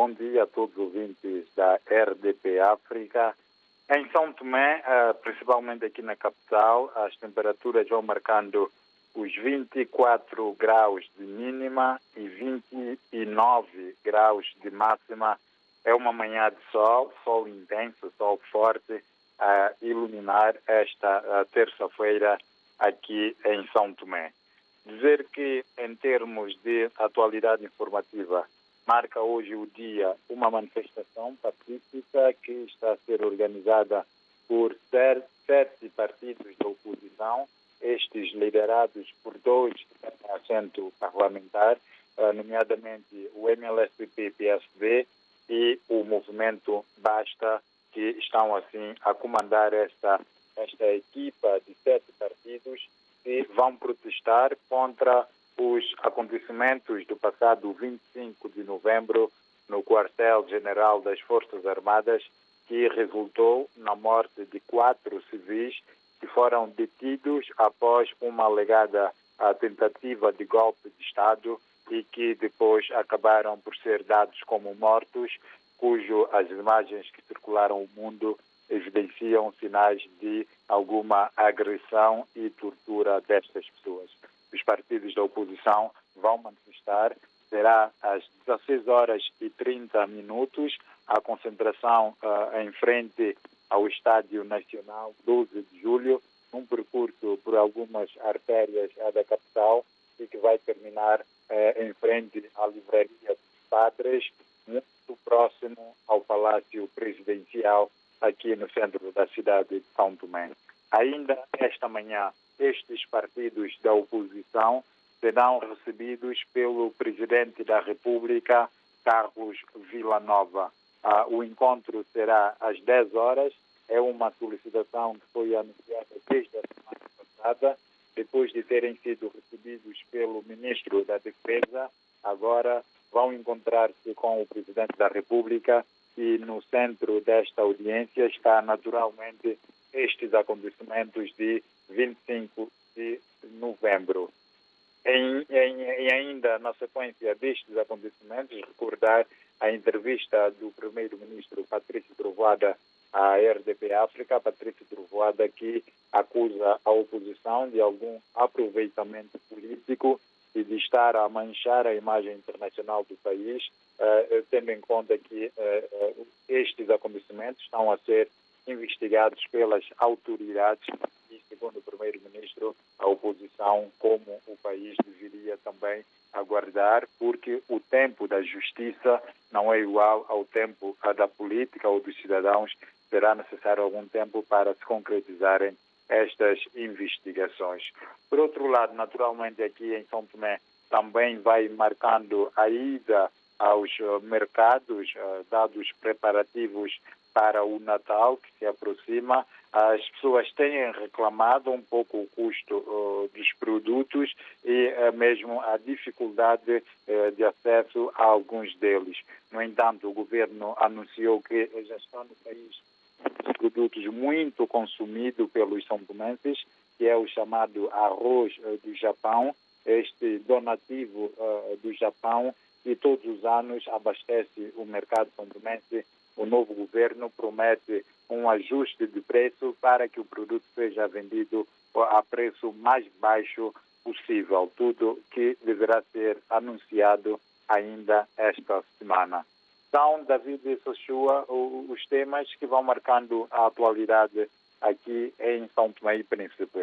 bom dia a todos os ouvintes da RDP África. Em São Tomé, uh, principalmente aqui na capital, as temperaturas vão marcando os 24 graus de mínima e 29 graus de máxima. É uma manhã de sol, sol intenso, sol forte, a iluminar esta terça-feira aqui em São Tomé. Dizer que, em termos de atualidade informativa, marca hoje o dia uma manifestação pacífica que está a ser organizada por sete partidos da oposição, estes liderados por dois assento parlamentar, eh, nomeadamente o MLSP-PSD e o movimento Basta, que estão assim a comandar esta, esta equipa de sete partidos que vão protestar contra os acontecimentos do passado 25 de novembro no quartel-general das Forças Armadas, que resultou na morte de quatro civis que foram detidos após uma alegada tentativa de golpe de Estado e que depois acabaram por ser dados como mortos, cujo as imagens que circularam o mundo evidenciam sinais de alguma agressão e tortura destas pessoas. Os partidos da oposição vão manifestar. Será às 16 horas e 30 minutos a concentração uh, em frente ao Estádio Nacional 12 de julho, um percurso por algumas artérias da capital e que vai terminar uh, em frente à Livraria dos Padres, muito próximo ao Palácio Presidencial aqui no centro da cidade de São Tomé. Ainda esta manhã, estes partidos da oposição serão recebidos pelo Presidente da República, Carlos Villanova. Ah, o encontro será às 10 horas. É uma solicitação que foi anunciada desde a semana passada, depois de terem sido recebidos pelo Ministro da Defesa. Agora vão encontrar-se com o Presidente da República e no centro desta audiência está naturalmente estes acontecimentos de 25 de novembro. Em, em, e ainda na sequência destes acontecimentos, recordar a entrevista do primeiro-ministro Patrício Trovoada à RDP África, Patrício Trovoada que acusa a oposição de algum aproveitamento político e de estar a manchar a imagem internacional do país, uh, tendo em conta que uh, estes acontecimentos estão a ser investigados pelas autoridades segundo primeiro-ministro, a oposição, como o país deveria também aguardar, porque o tempo da justiça não é igual ao tempo da política ou dos cidadãos. Será necessário algum tempo para se concretizarem estas investigações. Por outro lado, naturalmente, aqui em São Tomé também vai marcando a ida aos mercados, dados preparativos para o Natal que se aproxima, as pessoas têm reclamado um pouco o custo uh, dos produtos e uh, mesmo a dificuldade uh, de acesso a alguns deles. No entanto, o governo anunciou que já estão no país produtos muito consumidos pelos são que é o chamado arroz do Japão, este donativo do Japão, que todos os anos abastece o mercado são o novo governo promete um ajuste de preço para que o produto seja vendido a preço mais baixo possível, tudo que deverá ser anunciado ainda esta semana. São, David e Sochua, os temas que vão marcando a atualidade aqui em São Tomé e Príncipe.